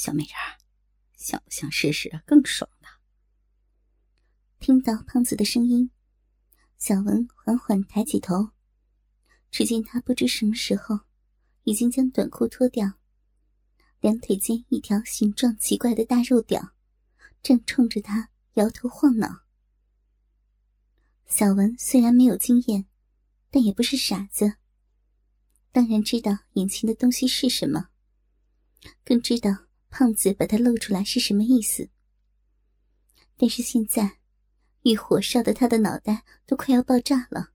小美人儿，想不想试试更爽的？听到胖子的声音，小文缓缓抬起头，只见他不知什么时候已经将短裤脱掉，两腿间一条形状奇怪的大肉屌正冲着他摇头晃脑。小文虽然没有经验，但也不是傻子，当然知道眼前的东西是什么，更知道胖子把它露出来是什么意思。但是现在，欲火烧的他的脑袋都快要爆炸了，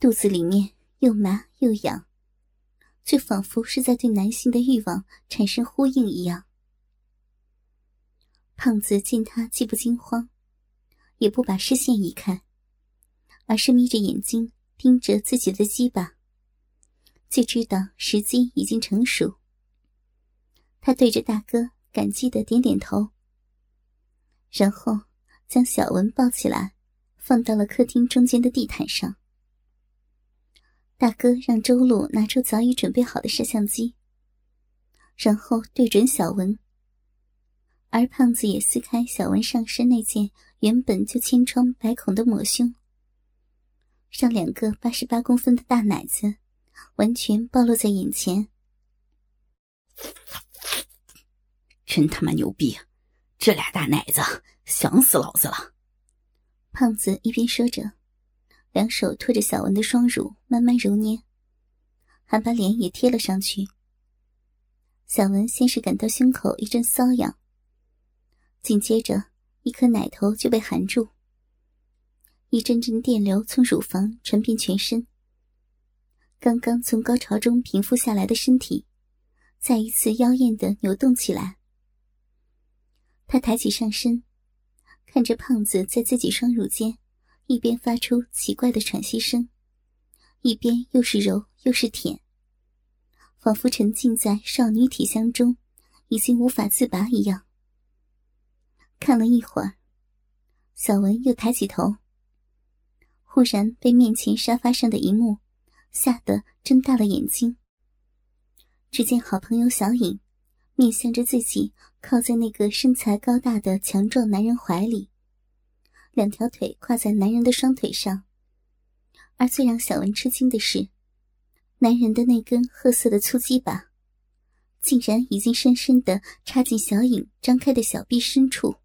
肚子里面又麻又痒，却仿佛是在对男性的欲望产生呼应一样。胖子见他既不惊慌，也不把视线移开。而是眯着眼睛盯着自己的鸡巴，就知道时机已经成熟。他对着大哥感激的点点头，然后将小文抱起来，放到了客厅中间的地毯上。大哥让周路拿出早已准备好的摄像机，然后对准小文，而胖子也撕开小文上身那件原本就千疮百孔的抹胸。让两个八十八公分的大奶子完全暴露在眼前，真他妈牛逼！这俩大奶子想死老子了。胖子一边说着，两手托着小文的双乳慢慢揉捏，还把脸也贴了上去。小文先是感到胸口一阵瘙痒，紧接着一颗奶头就被含住。一阵阵电流从乳房传遍全身，刚刚从高潮中平复下来的身体，再一次妖艳的扭动起来。他抬起上身，看着胖子在自己双乳间，一边发出奇怪的喘息声，一边又是揉又是舔，仿佛沉浸在少女体香中，已经无法自拔一样。看了一会儿，小文又抬起头。忽然被面前沙发上的一幕吓得睁大了眼睛。只见好朋友小影面向着自己，靠在那个身材高大的强壮男人怀里，两条腿跨在男人的双腿上。而最让小文吃惊的是，男人的那根褐色的粗鸡巴，竟然已经深深的插进小影张开的小臂深处。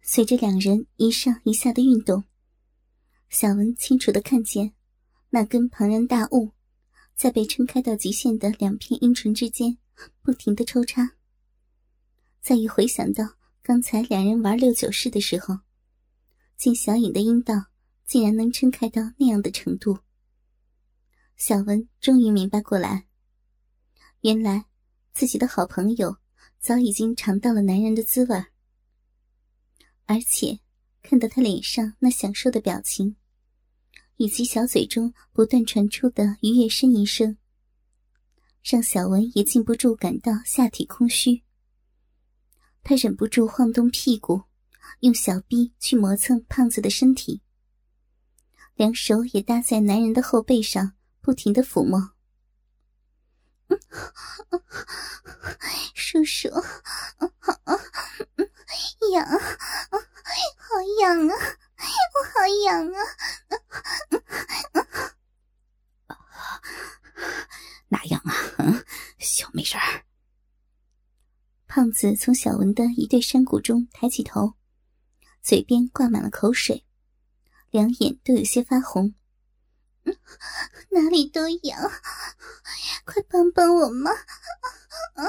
随着两人一上一下的运动。小文清楚的看见，那根庞然大物，在被撑开到极限的两片阴唇之间不停的抽插。再一回想到刚才两人玩六九式的时候，见小影的阴道竟然能撑开到那样的程度，小文终于明白过来，原来自己的好朋友早已经尝到了男人的滋味而且看到他脸上那享受的表情。以及小嘴中不断传出的愉悦呻吟声，让小文也禁不住感到下体空虚。他忍不住晃动屁股，用小臂去磨蹭胖子的身体，两手也搭在男人的后背上，不停的抚摸。叔叔，痒，好痒啊！我好痒啊！哪痒啊？嗯，小美人儿。胖子从小文的一对山谷中抬起头，嘴边挂满了口水，两眼都有些发红。哪里都痒，快帮帮我嘛！啊，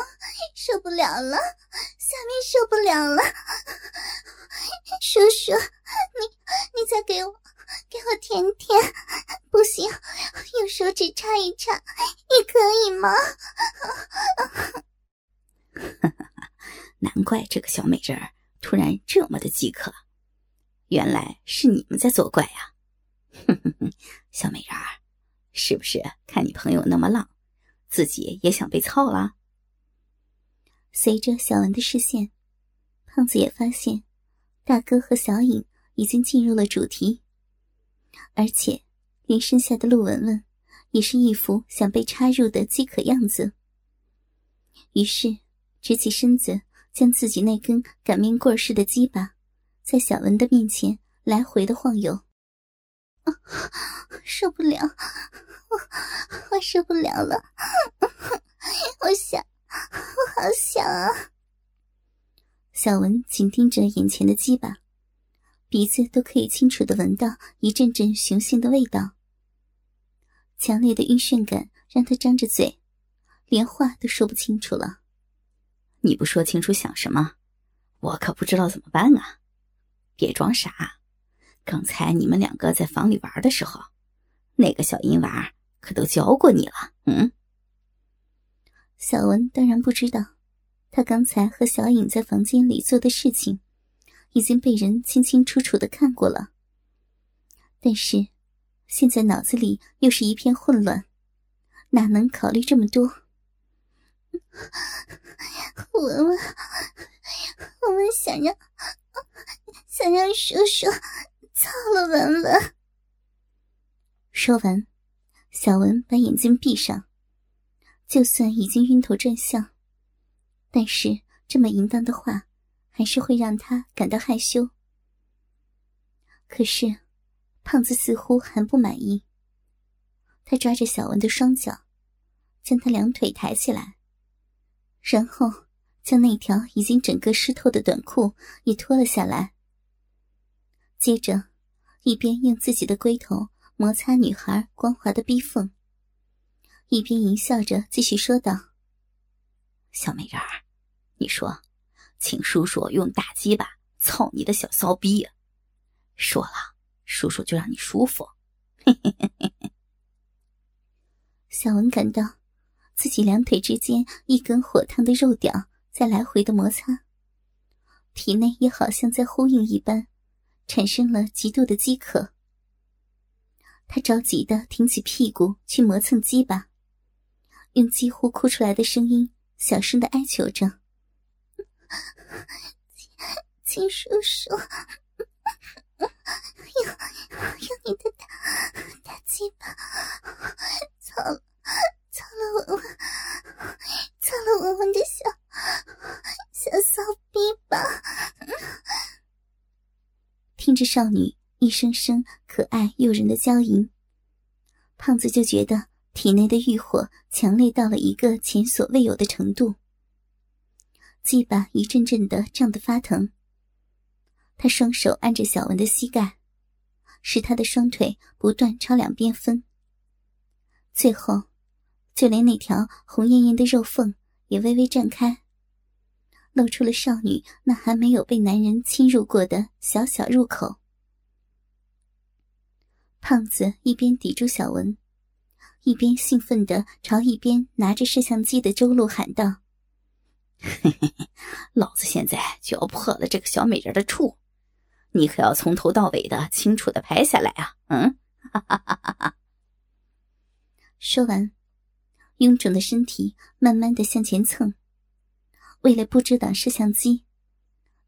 受不了了，下面受不了了！叔叔，你你再给我给我舔舔，不行，用手指插一插，也可以吗？难怪这个小美人儿突然这么的饥渴，原来是你们在作怪呀！哼哼哼，小美人儿，是不是看你朋友那么浪，自己也想被操了？随着小文的视线，胖子也发现。大哥和小影已经进入了主题，而且连身下的陆文文也是一副想被插入的饥渴样子。于是，直起身子，将自己那根擀面棍似的鸡巴，在小文的面前来回的晃悠。啊，受不了，我我受不了了，我想，我好想啊！小文紧盯着眼前的鸡巴，鼻子都可以清楚的闻到一阵阵雄性的味道。强烈的晕眩感让他张着嘴，连话都说不清楚了。你不说清楚想什么，我可不知道怎么办啊！别装傻，刚才你们两个在房里玩的时候，那个小淫娃可都教过你了。嗯，小文当然不知道。他刚才和小影在房间里做的事情，已经被人清清楚楚的看过了。但是，现在脑子里又是一片混乱，哪能考虑这么多？文文，我们想让想让叔叔操了文文。说完，小文把眼睛闭上，就算已经晕头转向。但是这么淫荡的话，还是会让他感到害羞。可是，胖子似乎还不满意。他抓着小文的双脚，将他两腿抬起来，然后将那条已经整个湿透的短裤也脱了下来。接着，一边用自己的龟头摩擦女孩光滑的逼缝，一边淫笑着继续说道：“小美人儿。”你说，请叔叔用大鸡巴操你的小骚逼，说了，叔叔就让你舒服。嘿嘿嘿嘿嘿小文感到自己两腿之间一根火烫的肉屌在来回的摩擦，体内也好像在呼应一般，产生了极度的饥渴。他着急的挺起屁股去磨蹭鸡巴，用几乎哭出来的声音小声的哀求着。金叔叔，用用你的大大鸡巴操操了文文，操了文文的小小骚逼吧！听着少女一声声可爱诱人的娇吟，胖子就觉得体内的欲火强烈到了一个前所未有的程度。鸡巴一阵阵的胀得发疼。他双手按着小文的膝盖，使他的双腿不断朝两边分。最后，就连那条红艳艳的肉缝也微微绽开，露出了少女那还没有被男人侵入过的小小入口。胖子一边抵住小文，一边兴奋的朝一边拿着摄像机的周路喊道。嘿嘿嘿，老子现在就要破了这个小美人的处，你可要从头到尾的清楚的拍下来啊！嗯，哈哈哈哈哈。说完，臃肿的身体慢慢的向前蹭，为了不遮挡摄像机，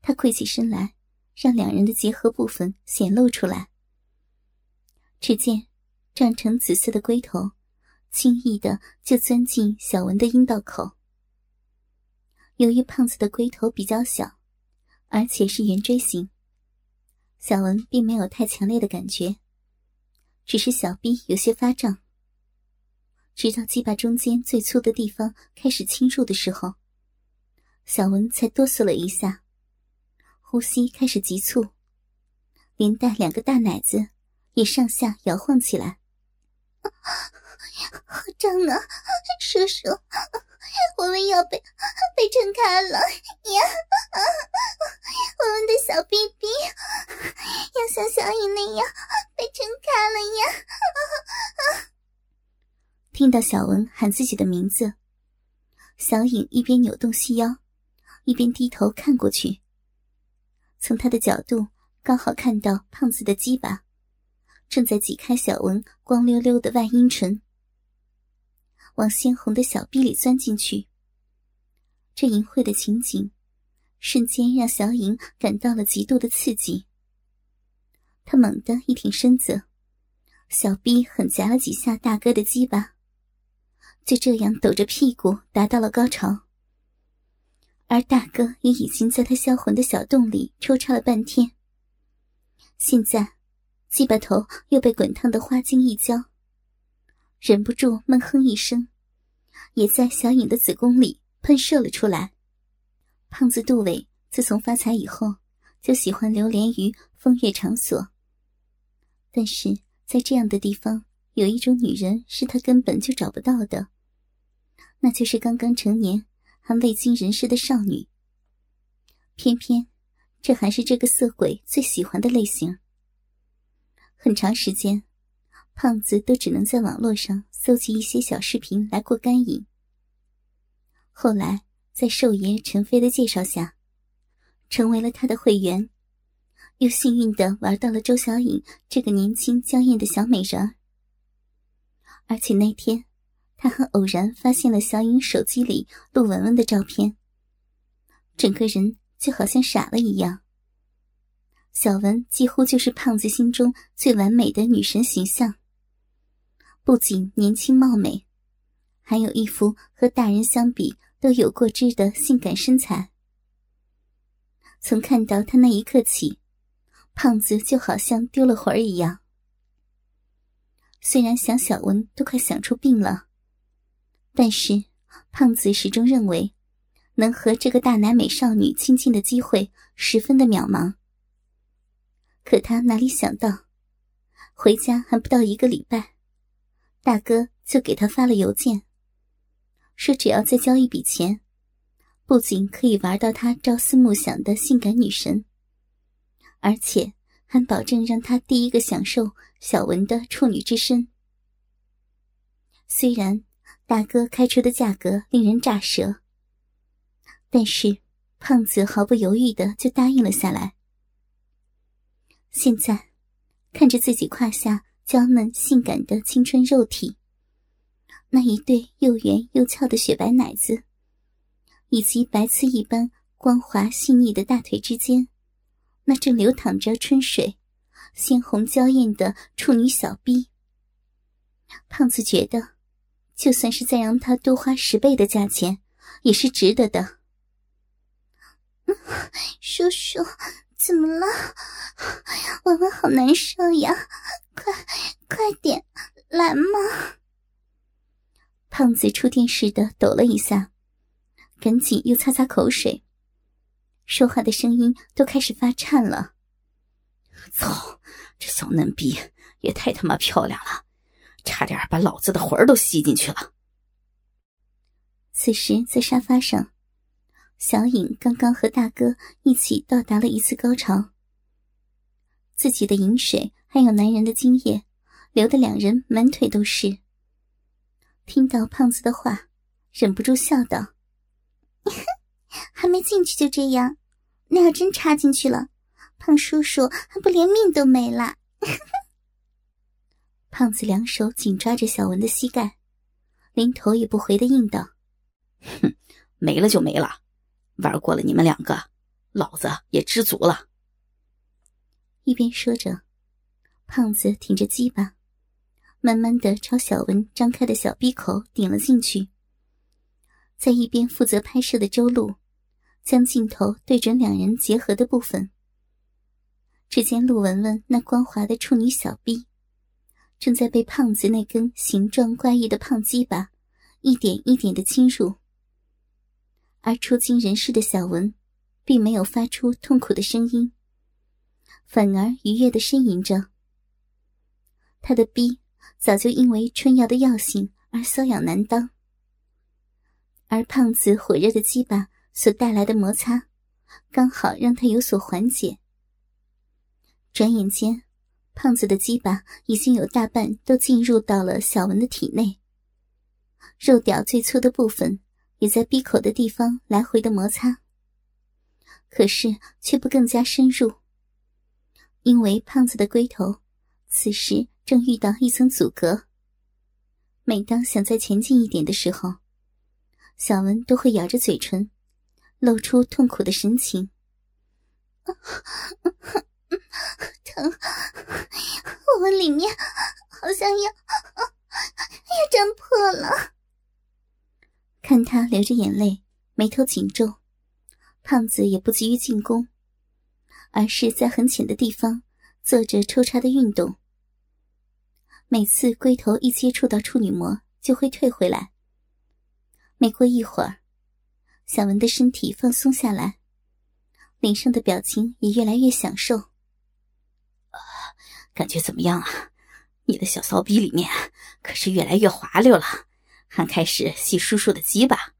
他跪起身来，让两人的结合部分显露出来。只见长成紫色的龟头，轻易的就钻进小文的阴道口。由于胖子的龟头比较小，而且是圆锥形，小文并没有太强烈的感觉，只是小臂有些发胀。直到鸡巴中间最粗的地方开始侵入的时候，小文才哆嗦了一下，呼吸开始急促，连带两个大奶子也上下摇晃起来。好胀啊，叔叔！我们要被被撑开了呀！啊我们的小 BB 要像小影那样被撑开了呀！听到小文喊自己的名字，小影一边扭动细腰，一边低头看过去。从他的角度，刚好看到胖子的鸡巴正在挤开小文光溜溜的外阴唇。往鲜红的小臂里钻进去，这淫秽的情景，瞬间让小影感到了极度的刺激。他猛地一挺身子，小臂狠夹了几下大哥的鸡巴，就这样抖着屁股达到了高潮。而大哥也已经在他销魂的小洞里抽插了半天，现在鸡巴头又被滚烫的花精一浇，忍不住闷哼一声，也在小影的子宫里喷射了出来。胖子杜伟自从发财以后，就喜欢流连于风月场所，但是在这样的地方，有一种女人是他根本就找不到的，那就是刚刚成年。还未经人事的少女，偏偏这还是这个色鬼最喜欢的类型。很长时间，胖子都只能在网络上搜集一些小视频来过干瘾。后来，在寿爷陈飞的介绍下，成为了他的会员，又幸运的玩到了周小颖这个年轻娇艳的小美人儿。而且那天。他很偶然发现了小颖手机里陆文文的照片，整个人就好像傻了一样。小文几乎就是胖子心中最完美的女神形象，不仅年轻貌美，还有一副和大人相比都有过之的性感身材。从看到他那一刻起，胖子就好像丢了魂儿一样。虽然想小文都快想出病了。但是，胖子始终认为，能和这个大奶美少女亲近的机会十分的渺茫。可他哪里想到，回家还不到一个礼拜，大哥就给他发了邮件，说只要再交一笔钱，不仅可以玩到他朝思暮想的性感女神，而且还保证让他第一个享受小文的处女之身。虽然。大哥开出的价格令人咋舌，但是胖子毫不犹豫的就答应了下来。现在看着自己胯下娇嫩性感的青春肉体，那一对又圆又翘的雪白奶子，以及白瓷一般光滑细腻的大腿之间，那正流淌着春水、鲜红娇艳的处女小臂，胖子觉得。就算是再让他多花十倍的价钱，也是值得的。叔叔，怎么了？文文好难受呀，快快点来嘛！胖子触电似的抖了一下，赶紧又擦擦口水，说话的声音都开始发颤了。操，这小嫩逼也太他妈漂亮了！差点把老子的魂儿都吸进去了。此时，在沙发上，小影刚刚和大哥一起到达了一次高潮。自己的饮水还有男人的精液，流得两人满腿都是。听到胖子的话，忍不住笑道：“ 还没进去就这样，那要真插进去了，胖叔叔还不连命都没了。” 胖子两手紧抓着小文的膝盖，连头也不回的应道：“哼，没了就没了，玩过了你们两个，老子也知足了。”一边说着，胖子挺着鸡巴，慢慢的朝小文张开的小闭口顶了进去。在一边负责拍摄的周路，将镜头对准两人结合的部分。只见陆文文那光滑的处女小臂。正在被胖子那根形状怪异的胖鸡巴一点一点的侵入，而出惊人世的小文，并没有发出痛苦的声音，反而愉悦的呻吟着。他的逼早就因为春药的药性而瘙痒难当，而胖子火热的鸡巴所带来的摩擦，刚好让他有所缓解。转眼间。胖子的鸡巴已经有大半都进入到了小文的体内，肉屌最粗的部分也在闭口的地方来回的摩擦，可是却不更加深入，因为胖子的龟头此时正遇到一层阻隔。每当想再前进一点的时候，小文都会咬着嘴唇，露出痛苦的神情。疼，我里面好像要要胀破了。看他流着眼泪，眉头紧皱，胖子也不急于进攻，而是在很浅的地方做着抽插的运动。每次龟头一接触到处女膜，就会退回来。没过一会儿，小文的身体放松下来，脸上的表情也越来越享受。感觉怎么样啊？你的小骚逼里面可是越来越滑溜了，还开始吸叔叔的鸡巴，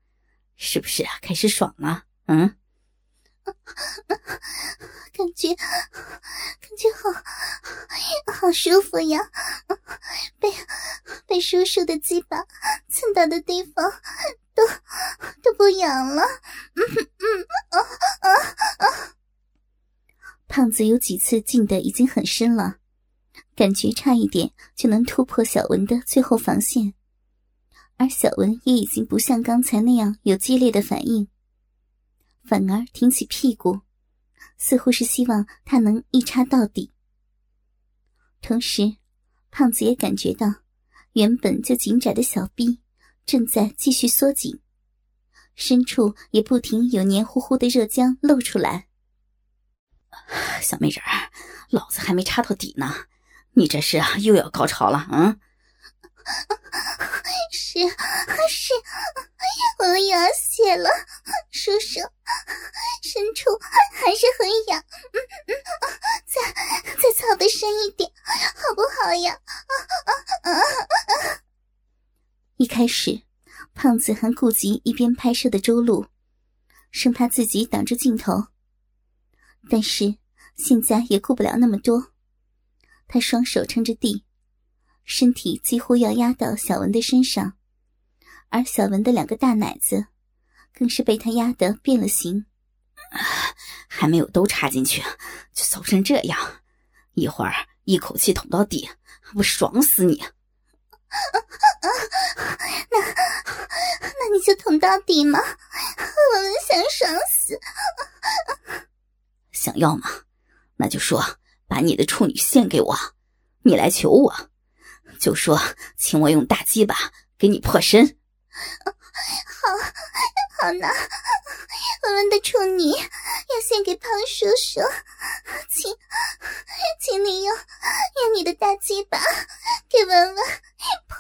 是不是开始爽了？嗯，感觉感觉好好舒服呀！被被叔叔的鸡巴蹭到的地方都都不痒了。嗯嗯啊啊啊！胖子有几次进的已经很深了。感觉差一点就能突破小文的最后防线，而小文也已经不像刚才那样有激烈的反应，反而挺起屁股，似乎是希望他能一插到底。同时，胖子也感觉到原本就紧窄的小臂正在继续缩紧，深处也不停有黏糊糊的热浆露出来。小美人，老子还没插到底呢。你这是又要高潮了，嗯？是是，我又要泄了，叔叔，深处还是很痒，嗯嗯，再再操的深一点，好不好呀？啊啊啊！一开始，胖子还顾及一边拍摄的周路，生怕自己挡住镜头，但是现在也顾不了那么多。他双手撑着地，身体几乎要压到小文的身上，而小文的两个大奶子，更是被他压得变了形。还没有都插进去，就骚成这样，一会儿一口气捅到底，我爽死你！那那你就捅到底嘛？我们想爽死！想要吗？那就说。把你的处女献给我，你来求我，就说请我用大鸡巴给你破身。好，好呢，我们的处女要献给胖叔叔，请，请你用用你的大鸡巴给文文破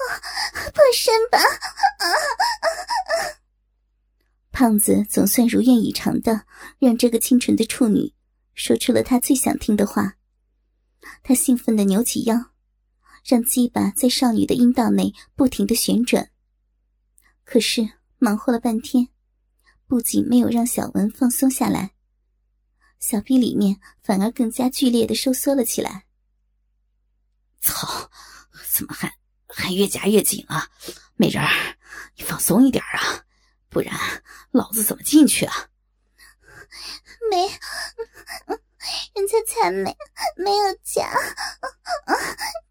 破身吧。啊胖子总算如愿以偿的让这个清纯的处女说出了他最想听的话。他兴奋的扭起腰，让鸡巴在少女的阴道内不停的旋转。可是忙活了半天，不仅没有让小文放松下来，小臂里面反而更加剧烈的收缩了起来。操！怎么还还越夹越紧啊？美人儿，你放松一点啊，不然老子怎么进去啊？没。人家才没没有夹，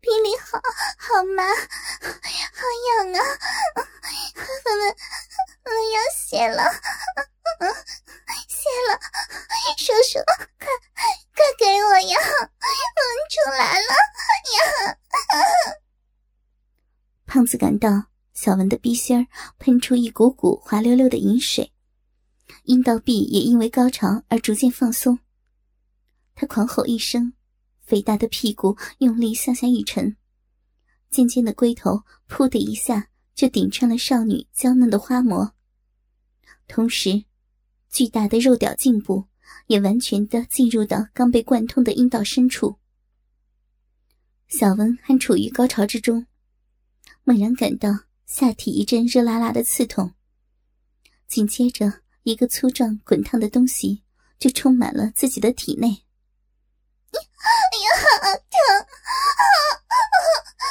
比你好好吗？好痒啊！我们我要谢了，谢了！叔叔，快快给我呀！我们出来了呀！胖子感到小文的鼻心儿喷出一股股滑溜溜的饮水，阴道壁也因为高潮而逐渐放松。他狂吼一声，肥大的屁股用力向下一沉，尖尖的龟头“噗”的一下就顶穿了少女娇嫩的花膜，同时，巨大的肉屌颈部也完全的进入到刚被贯通的阴道深处。小文还处于高潮之中，猛然感到下体一阵热辣辣的刺痛，紧接着一个粗壮滚烫的东西就充满了自己的体内。哎呀，疼！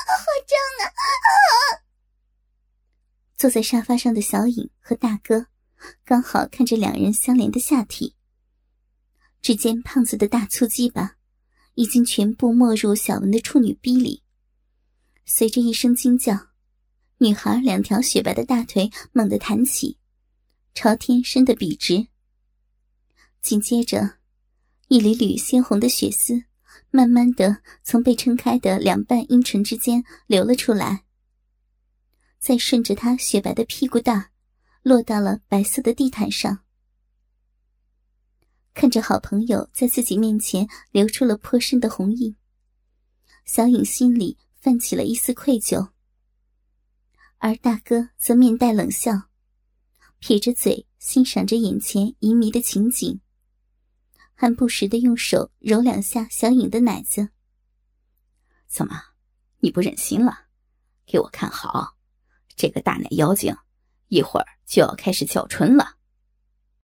好胀啊！坐在沙发上的小影和大哥刚好看着两人相连的下体。只见胖子的大粗鸡巴已经全部没入小文的处女逼里。随着一声惊叫，女孩两条雪白的大腿猛地弹起，朝天伸得笔直。紧接着，一缕缕鲜红的血丝。慢慢的从被撑开的两半阴唇之间流了出来，再顺着他雪白的屁股蛋，落到了白色的地毯上。看着好朋友在自己面前流出了颇深的红印，小影心里泛起了一丝愧疚。而大哥则面带冷笑，撇着嘴欣赏着眼前淫迷的情景，还不时的用手揉两下小影的奶子。怎么，你不忍心了？给我看好，这个大奶妖精，一会儿就要开始叫春了。